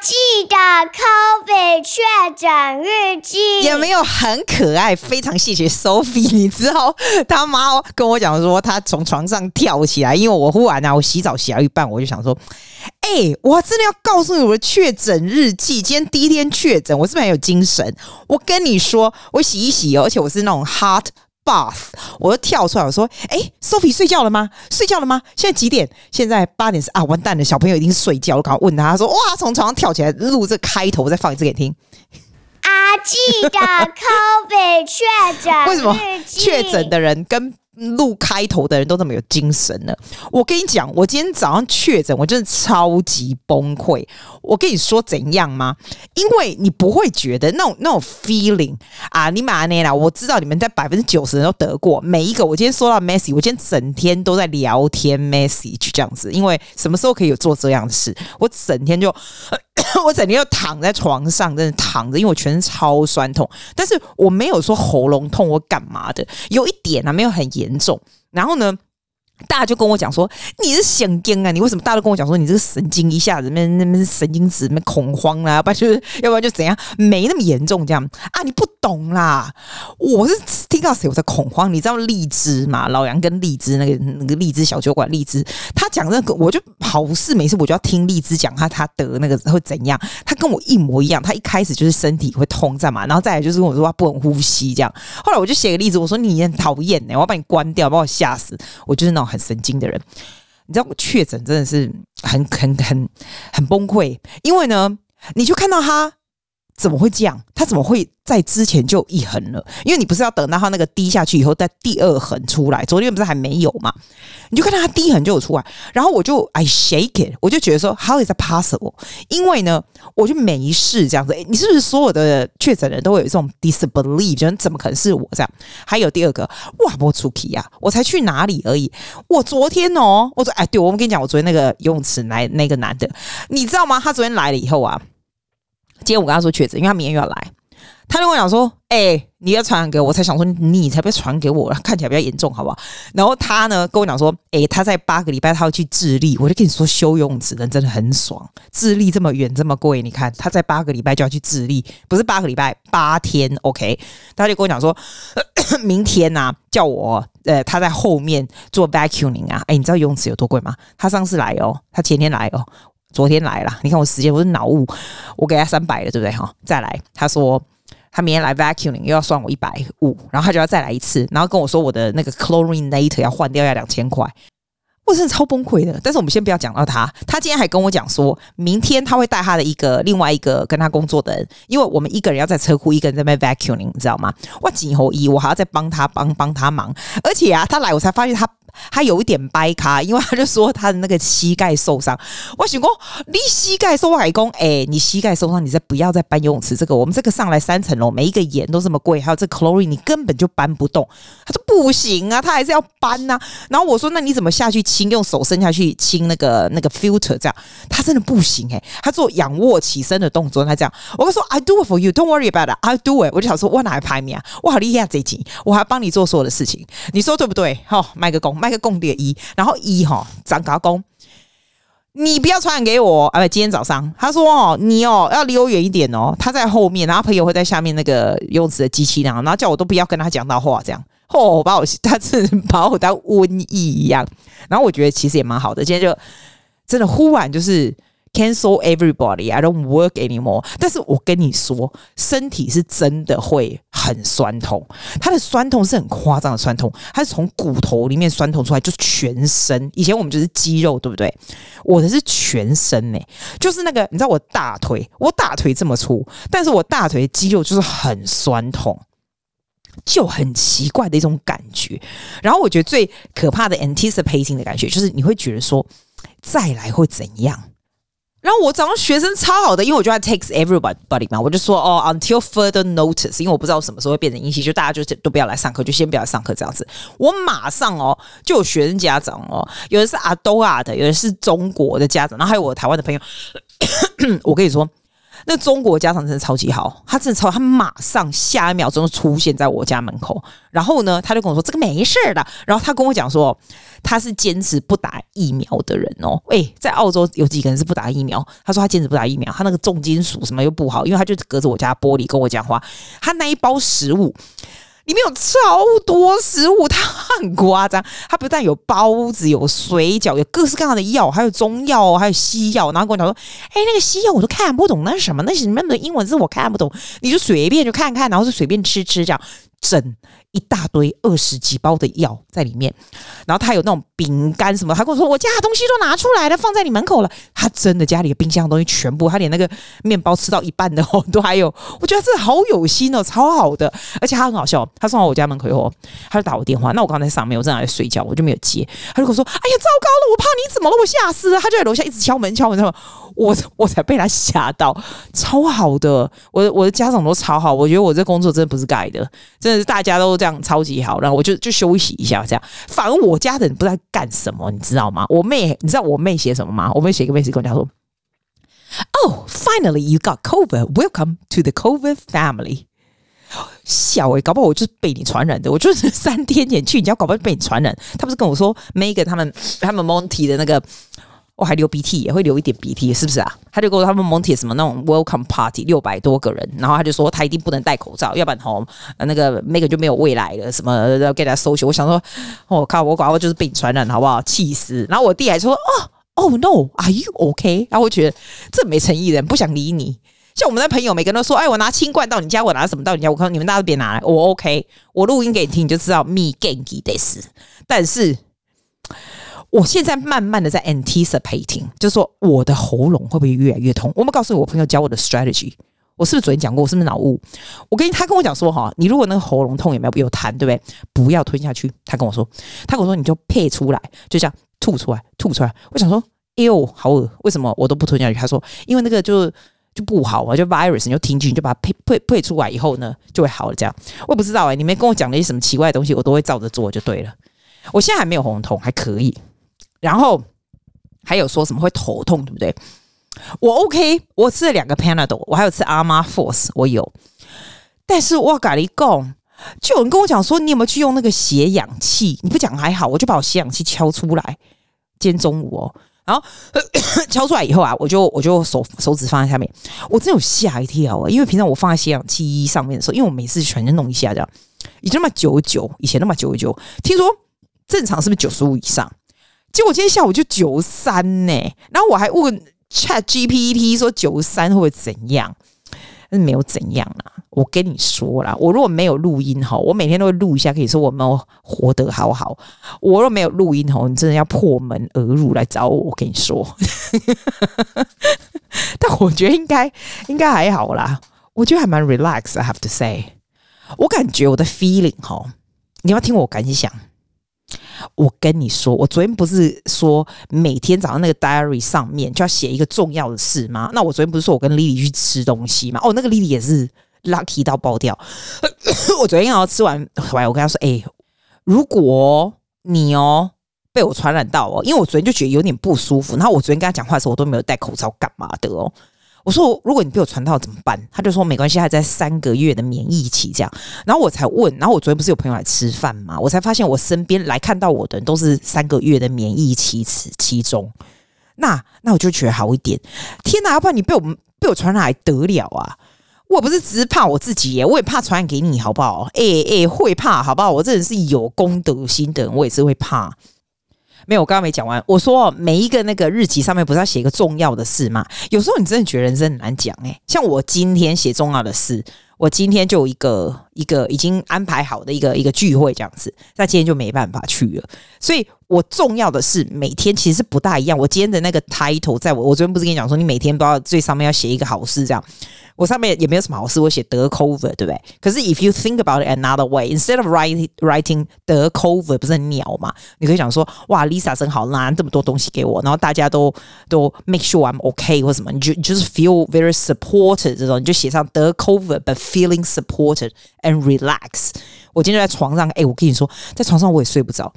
记的 COVID 确诊日记也没有很可爱，非常谢谢 Sophie。你知道他妈跟我讲说，他从床上跳起来，因为我忽然啊，我洗澡洗到一半，我就想说，哎、我真的要告诉你我的确诊日记。今天第一天确诊，我是不是很有精神？我跟你说，我洗一洗，而且我是那种 hot。Bath，我就跳出来，我说：“哎、欸，Sophie 睡觉了吗？睡觉了吗？现在几点？现在八点啊！完蛋了，小朋友一定睡觉。我刚刚问他，他说：哇，从床上跳起来录这开头，我再放一次给你听。阿记的 COVID 确诊，为什么确诊的人跟？”录开头的人都这么有精神呢？我跟你讲，我今天早上确诊，我真的超级崩溃。我跟你说怎样吗？因为你不会觉得那种那种 feeling 啊，你妈呢啦！我知道你们在百分之九十人都得过，每一个。我今天收到 message，我今天整天都在聊天 message 这样子，因为什么时候可以有做这样的事？我整天就。我整天就躺在床上，真的躺着，因为我全身超酸痛，但是我没有说喉咙痛或干嘛的，有一点啊，没有很严严重。然后呢，大家就跟我讲说，你是神经啊，你为什么？大家都跟我讲说，你这个神经一下子那那那神经质，那恐慌啦，要不然就是，要不然就怎样，没那么严重这样啊？你不懂啦，我是听到谁我在恐慌？你知道荔枝嘛？老杨跟荔枝那个那个荔枝小酒馆荔枝，他讲那个，我就好事没事，我就要听荔枝讲他他得那个会怎样？他跟我一模一样，他一开始就是身体会痛在嘛，然后再来就是跟我说他不能呼吸这样。后来我就写个例子，我说你很讨厌呢，我要把你关掉，把我吓死，我就是那很神经的人，你知道确诊真的是很很很很崩溃，因为呢，你就看到他。怎么会这样？他怎么会在之前就一横了？因为你不是要等到他那个滴下去以后，再第二横出来？昨天不是还没有吗？你就看到他第一横就有出来，然后我就 I shake it，我就觉得说 How is that possible？因为呢，我就没事这样子。诶，你是不是所有的确诊人都会有这种 disbelief？觉得怎么可能是我这样？还有第二个，哇，我出去呀，我才去哪里而已。我昨天哦，我说哎，对，我们跟你讲，我昨天那个游泳池来那个男的，你知道吗？他昨天来了以后啊。今天我跟他说确诊，因为他明天又要来，他就跟我讲说：“哎、你要传染给我。”我才想说你才不要传给我，看起来比较严重，好不好？然后他呢跟我讲说：“哎、他在八个礼拜他要去智利。”我就跟你说，修游泳池人真的很爽。智利这么远这么贵，你看他在八个礼拜就要去智利，不是八个礼拜八天？OK，他就跟我讲说：“明天呐、啊，叫我呃，他在后面做 vacuuming 啊。”哎，你知道游泳池有多贵吗？他上次来哦，他前天来哦。昨天来了，你看我时间，我是脑雾，我给他三百了，对不对？哈，再来，他说他明天来 vacuuming 又要算我一百五，然后他就要再来一次，然后跟我说我的那个 chlorinator 要换掉要两千块，我真的超崩溃的。但是我们先不要讲到他，他今天还跟我讲说，明天他会带他的一个另外一个跟他工作的人，因为我们一个人要在车库，一个人在那 vacuuming，你知道吗？哇紧后一，我还要再帮他帮帮他忙，而且啊，他来我才发现他。他有一点掰卡，因为他就说他的那个膝盖受伤。我想说，你膝盖受外公，哎，你膝盖受伤，你再不要再搬游泳池这个。我们这个上来三层楼，每一个盐都这么贵，还有这 chlorine，你根本就搬不动。他说不行啊，他还是要搬呐、啊。然后我说，那你怎么下去清？用手伸下去清那个那个 filter，这样他真的不行哎、他做仰卧起身的动作，他这样。我跟他说，I do it for you，don't worry about it，I do it。我就想说，我哪来排名啊？我好厉害这集，我还帮你做所有的事情，你说对不对？好，卖个功。那个共点一，然后一哈长高工，你不要传染给我。哎，今天早上他说哦，你哦要离我远一点哦。他在后面，然后朋友会在下面那个游泳池的机器那样，然后叫我都不要跟他讲到话，这样哦，把我他是把我当瘟疫一样。然后我觉得其实也蛮好的，今天就真的忽然就是。Cancel everybody, I don't work anymore。但是我跟你说，身体是真的会很酸痛，它的酸痛是很夸张的酸痛，它是从骨头里面酸痛出来，就是全身。以前我们就是肌肉，对不对？我的是全身呢、就是那个你知道我大腿，我大腿这么粗，但是我大腿的肌肉就是很酸痛，就很奇怪的一种感觉。然后我觉得最可怕的 anticipating 的感觉，就是你会觉得说，再来会怎样？然后我早上学生超好的，因为我就要 takes everybody 嘛，我就说哦，until further notice，因为我不知道什么时候会变成阴性，就大家就都不要来上课，就先不要上课这样子。我马上哦，就有学生家长哦，有的是阿多亚的，有的是中国的家长，然后还有我台湾的朋友。我跟你说，那中国家长真的超级好，他真的超，他马上下一秒钟就出现在我家门口，然后呢，他就跟我说这个没事的，然后他跟我讲说他是坚持不打疫苗的人哦，诶，在澳洲有几个人是不打疫苗，他说他坚持不打疫苗，他那个重金属什么又不好，因为他就隔着我家玻璃跟我讲话，他那一包食物。里面有超多食物，它很夸张。它不但有包子、有水饺、有各式各样的药，还有中药，还有西药。然后跟我讲说：“哎，那个西药我都看不懂，那是什么？那里面的英文字我看不懂，你就随便就看看，然后就随便吃吃这样。”整一大堆二十几包的药在里面，然后他有那种饼干什么，他跟我说，我家的东西都拿出来了，放在你门口了。他真的家里的冰箱的东西全部，他连那个面包吃到一半的哦都还有。我觉得这好有心哦，超好的，而且他很好笑。他送到我家门口以后，他就打我电话。那我刚才在上面，我正在睡觉，我就没有接。他就跟我说：“哎呀，糟糕了，我怕你怎么了，我吓死了。”他就在楼下一直敲门敲门，敲门。我我才被他吓到，超好的。我我的家长都超好，我觉得我这工作真的不是盖的，真的是大家都在这样超级好。然后我就就休息一下，这样。反而我家的人不知道干什么，你知道吗？我妹，你知道我妹写什么吗？我妹写一个 message 跟我讲说：“Oh, finally you got COVID. Welcome to the COVID family。”小诶、搞不好我就是被你传染的。我就是三天前去你家，搞不好被你传染。他不是跟我说 Megan 他们他们 Monty 的那个。我还流鼻涕，也会流一点鼻涕，是不是啊？他就跟我说他们蒙铁什么那种 welcome party 六百多个人，然后他就说他一定不能戴口罩，要不然吼那个那个就没有未来了，什么要给他搜寻。我想说，我、靠，我搞我就是被你传染，好不好？气死！然后我弟还说，哦哦 no，are you OK？然后我觉得这没诚意人不想理你。像我们的朋友，每个人都说，哎，我拿清冠到你家，我拿什么到你家？我看你们大家都别拿来，我 OK，我录音给你听，你就知道 me genki this。但是。我现在慢慢的在 anticipating，就是说我的喉咙会不会越来越痛？我没告诉我朋友教我的 strategy，我是不是昨天讲过？我是不是脑雾？我跟他跟我讲说哈，你如果那个喉咙痛有没有有痰，对不对？不要吞下去。他跟我说，他跟我说你就配出来，就这样吐出来，吐出来。我想说，哎呦，好恶，为什么我都不吞下去？他说，因为那个就就不好嘛，就 virus，你就听进去，你就把它配配配出来以后呢，就会好了。这样我也不知道哎、你们跟我讲了一些什么奇怪的东西，我都会照着做就对了。我现在还没有喉咙痛，还可以。然后还有说什么会头痛，对不对？我 OK，我吃了两个 Panadol，我还有吃 Armour Force，我有。但是我跟你讲，就有人跟我讲说，你有没有去用那个血氧气？你不讲还好，我就把我血氧气敲出来。今天中午哦，然后 敲出来以后啊，我就我就手手指放在下面，我真有吓一跳啊！因为平常我放在血氧气上面的时候，因为我每次全身弄一下这样，以前那么九九，以前那么九九，听说正常是不是九十五以上？结果今天下午就九三呢，然后我还问 Chat GPT 说九三会怎样？那没有怎样啦。我跟你说啦，我如果没有录音哈，我每天都会录一下，可以说我们活得好好。我若没有录音哈，你真的要破门而入来找我。我跟你说，但我觉得应该应该还好啦。我觉得还蛮 relax。I have to say，我感觉我的 feeling 哈，你要听我感想。我跟你说，我昨天不是说每天早上那个 diary 上面就要写一个重要的事吗？那我昨天不是说我跟 Lily 去吃东西吗？哦，那个 Lily 也是 lucky 到爆掉。我昨天要吃完回来，我跟他说：“哎、如果你哦被我传染到哦，因为我昨天就觉得有点不舒服，然后我昨天跟他讲话的时候，我都没有戴口罩，干嘛的哦？”我说：“如果你被我传到怎么办？”他就说：“没关系，还在三个月的免疫期这样。”然后我才问，然后我昨天不是有朋友来吃饭嘛？我才发现我身边来看到我的人都是三个月的免疫期其中。那那我就觉得好一点。天哪，要不然你被我们被我传染还得了啊？我不是只是怕我自己耶，我也怕传染给你，好不好？哎、欸、哎、会怕，好不好？我这人是有公德心的人，我也是会怕。没有，我刚刚没讲完。我说每一个那个日期上面不是要写一个重要的事吗？有时候你真的觉得人生很难讲诶，像我今天写重要的事，我今天就有一个一个已经安排好的一个一个聚会这样子，那今天就没办法去了。所以我重要的事每天其实不大一样。我今天的那个 title，在我我昨天不是跟你讲说，你每天都要最上面要写一个好事这样。我上面也没有什么好事，我写得 cover，对不对？可是 if you think about it another way，instead of writing writing 得 cover，不是很鸟嘛？你可以讲说哇，Lisa 真好，拿这么多东西给我，然后大家都都 make sure I'm okay 或什么，你就就是 feel very supported 这种，你就写上得 cover，but feeling supported and relax。我今天在床上，哎，我跟你说，在床上我也睡不着。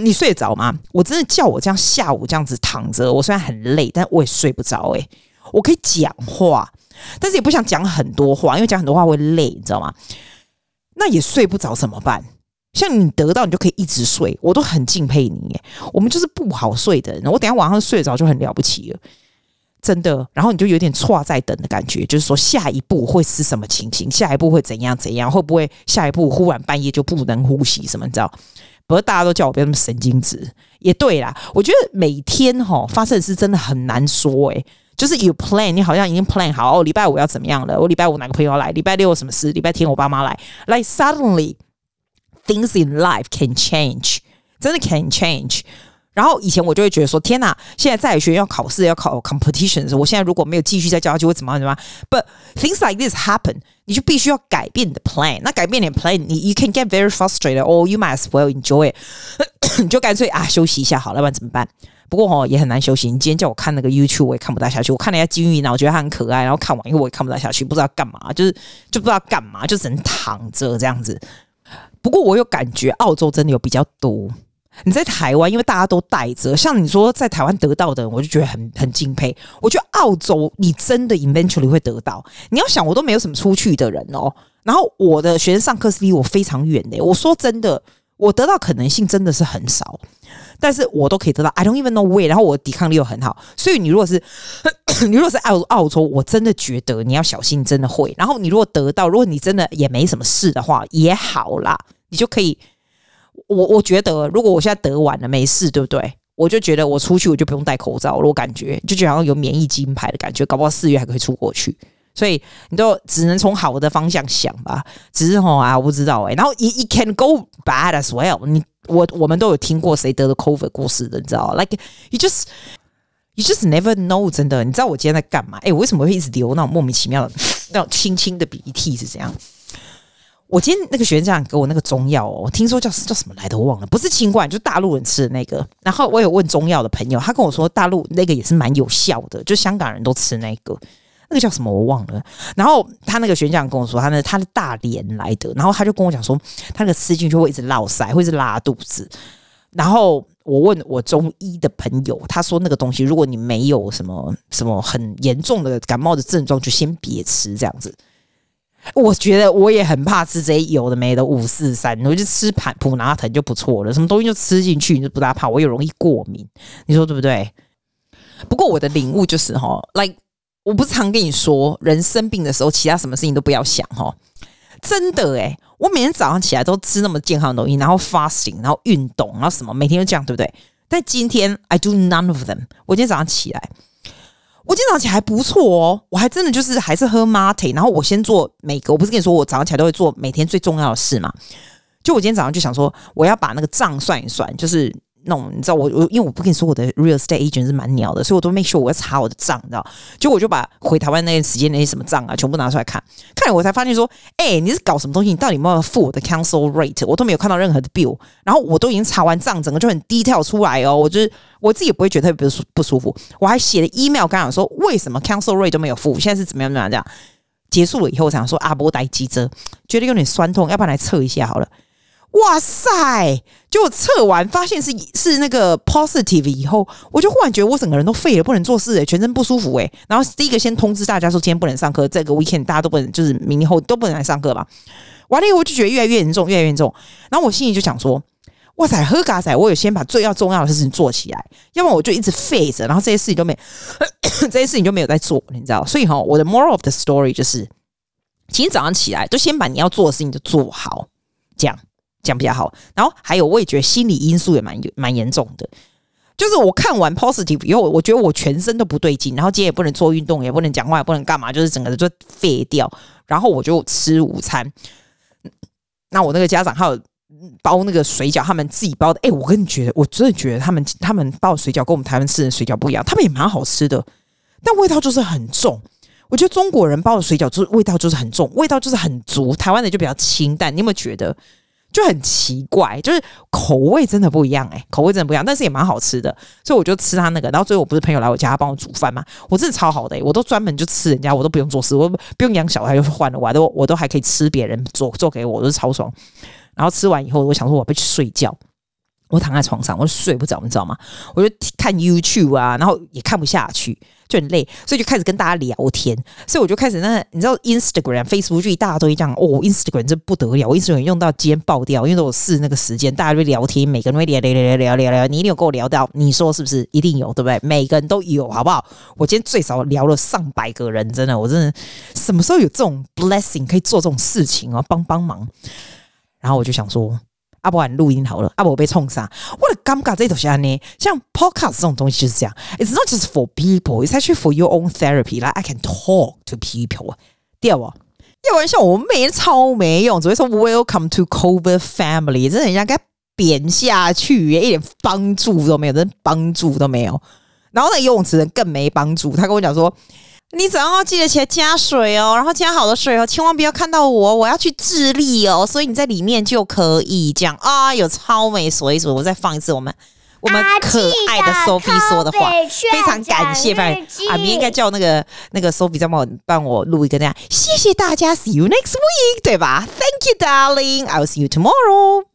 你睡得着吗？我真的叫我这样下午这样子躺着，我虽然很累，但我也睡不着。哎，我可以讲话。但是也不想讲很多话，因为讲很多话会累，你知道吗？那也睡不着怎么办？像你得到你就可以一直睡，我都很敬佩你。我们就是不好睡的人，我等下晚上睡着就很了不起了，真的。然后你就有点错在等的感觉，就是说下一步会是什么情形，下一步会怎样怎样，会不会下一步忽然半夜就不能呼吸什么？你知道？不过大家都叫我不要那么神经质，也对啦。我觉得每天哈发生的事真的很难说诶，就是有 plan，你好像已经 plan 好哦，礼拜五要怎么样了？我礼拜五哪个朋友要来？礼拜六有什么事？礼拜天我爸妈来。Like suddenly。Things in life can change，真的 can change。然后以前我就会觉得说，天哪！现在在学要考试要考 competitions，我现在如果没有继续在教，就会怎么样怎么样。But things like this happen，你就必须要改变你的 plan。那改变你的 plan，你 you can get very frustrated or you might as well enjoy it。你就干脆啊休息一下好了，不然怎么办？不过哦也很难休息。你今天叫我看那个 YouTube，我也看不大下去。我看了一下金鱼脑，我觉得它很可爱，然后看完以后我也看不大下去，不知道干嘛，就是就不知道干嘛，就只能躺着这样子。不过我有感觉，澳洲真的有比较多。你在台湾，因为大家都带着，像你说在台湾得到的，我就觉得很很敬佩。我觉得澳洲你真的 eventually 会得到。你要想，我都没有什么出去的人哦。然后我的学生上课是离我非常远的。我说真的，我得到可能性真的是很少。但是我都可以得到，I don't even know where。然后我抵抗力又很好，所以你如果是 你如果是澳澳洲，我真的觉得你要小心，真的会。然后你如果得到，如果你真的也没什么事的话，也好啦，你就可以。我我觉得，如果我现在得完了没事，对不对？我就觉得我出去我就不用戴口罩了，我感觉就觉得好像有免疫金牌的感觉，搞不好四月还可以出国去。所以你都只能从好的方向想吧。只是吼啊，我不知道哎、欸。然后 it, it can go bad as well。你我我们都有听过谁得了 COVID 过世的，你知道？Like you just you just never know。真的，你知道我今天在干嘛？哎、我为什么会一直流那种莫名其妙的 那种轻轻的鼻涕是怎样？我今天那个学长给我那个中药哦，听说叫叫什么来的我忘了，不是清冠，就大陆人吃的那个。然后我有问中药的朋友，他跟我说大陆那个也是蛮有效的，就香港人都吃那个。那个叫什么我忘了，然后他那个学长跟我说，他那他的大连来的，然后他就跟我讲说，他那个吃进去会一直落腮，会一直拉肚子。然后我问我中医的朋友，他说那个东西，如果你没有什么什么很严重的感冒的症状，就先别吃这样子。我觉得我也很怕吃这些有的没的五四三，我就吃盘普拿疼就不错了，什么东西就吃进去你就不大怕，我也容易过敏，你说对不对？不过我的领悟就是哈，like。我不是常跟你说，人生病的时候，其他什么事情都不要想哈。真的诶，我每天早上起来都吃那么健康的东西，然后 fasting，然后运动，然后什么，每天都这样，对不对？但今天 I do none of them。我今天早上起来，我今天早上起来还不错哦，我还真的就是还是喝 mate，然后我先做每个，我不是跟你说我早上起来都会做每天最重要的事嘛？就我今天早上就想说，我要把那个账算一算，就是。那你知道我我因为我不跟你说我的 real estate agent 是蛮鸟的，所以我都 make sure 我要查我的账，你知道？就我就把回台湾那段时间那些什么账啊，全部拿出来看，看我才发现说，哎、你是搞什么东西？你到底有没有付我的 council rate？我都没有看到任何的 bill，然后我都已经查完账，整个就很 detail 出来哦。我就是我自己也不会觉得特别不舒服，我还写了 email 跟他讲说，为什么 council rate 都没有付？现在是怎么样怎么样这样？结束了以后，我想说阿波呆机车，觉得有点酸痛，要不然来测一下好了。哇塞！就测完发现是是那个 positive 以后，我就忽然觉得我整个人都废了，不能做事诶、全身不舒服诶、然后第一个先通知大家说今天不能上课，这个 weekend 大家都不能，就是明天后都不能来上课吧。完了以后我就觉得越来越严重，越来越严重。然后我心里就想说：哇塞，喝咖仔，我有先把最要重要的事情做起来，要不然我就一直废着，然后这些事情都没 这些事情就没有在做，你知道？所以哈，我的 moral of the story 就是，今天早上起来就先把你要做的事情就做好，这样。讲比较好，然后还有，我也觉得心理因素也蛮蛮严重的。就是我看完 positive 以后，我觉得我全身都不对劲，然后今天也不能做运动，也不能讲话，也不能干嘛，就是整个就废掉。然后我就吃午餐。那我那个家长还有包那个水饺，他们自己包的。哎，我跟你觉得，我真的觉得他们他们包的水饺跟我们台湾吃的水饺不一样，他们也蛮好吃的，但味道就是很重。我觉得中国人包的水饺就是味道就是很重，味道就是很足，台湾的就比较清淡。你有没有觉得？就很奇怪，就是口味真的不一样哎、口味真的不一样，但是也蛮好吃的，所以我就吃他那个。然后最后我不是朋友来我家，帮我煮饭嘛，我真的超好的、我都专门就吃人家，我都不用做事，我不用养小孩就换了，我都我都还可以吃别人做做给我，我都超爽。然后吃完以后，我想说我要去睡觉，我躺在床上，我睡不着，你知道吗？我就看 YouTube 啊，然后也看不下去。就很累，所以就开始跟大家聊天。所以我就开始那你知道 Instagram、Facebook 就一大堆这样哦，Instagram 这不得了，Instagram 用到今天爆掉，因为我试那个时间，大家就聊天，每个人会聊聊聊聊聊聊，你一定有跟我聊到，你说是不是？一定有，对不对？每个人都有，好不好？我今天最少聊了上百个人，真的，我真的什么时候有这种 blessing 可以做这种事情啊？帮帮忙。然后我就想说。阿伯，你录音好了。阿伯被冲杀，我的尴尬这东西呢？像 podcast 这种东西就是这样。It's not just for people, it's actually for your own therapy. Like I can talk to people。第二，要不然像我妹超没用，只会说 Welcome to COVID family，真的人家该贬下去，一点帮助都没有，真帮助都没有。然后那游泳池人更没帮助，他跟我讲说。你早上要记得起来加水哦，然后加好的水哦，千万不要看到我，我要去智利哦，所以你在里面就可以这样啊，有超美所以说。我再放一次我们我们可爱的 Sophie 说的话，非常感谢，反正啊，明天应该叫那个那个 Sophie 再帮我帮我录一个那样，谢谢大家，See you next week，对吧？Thank you, darling. I will see you tomorrow.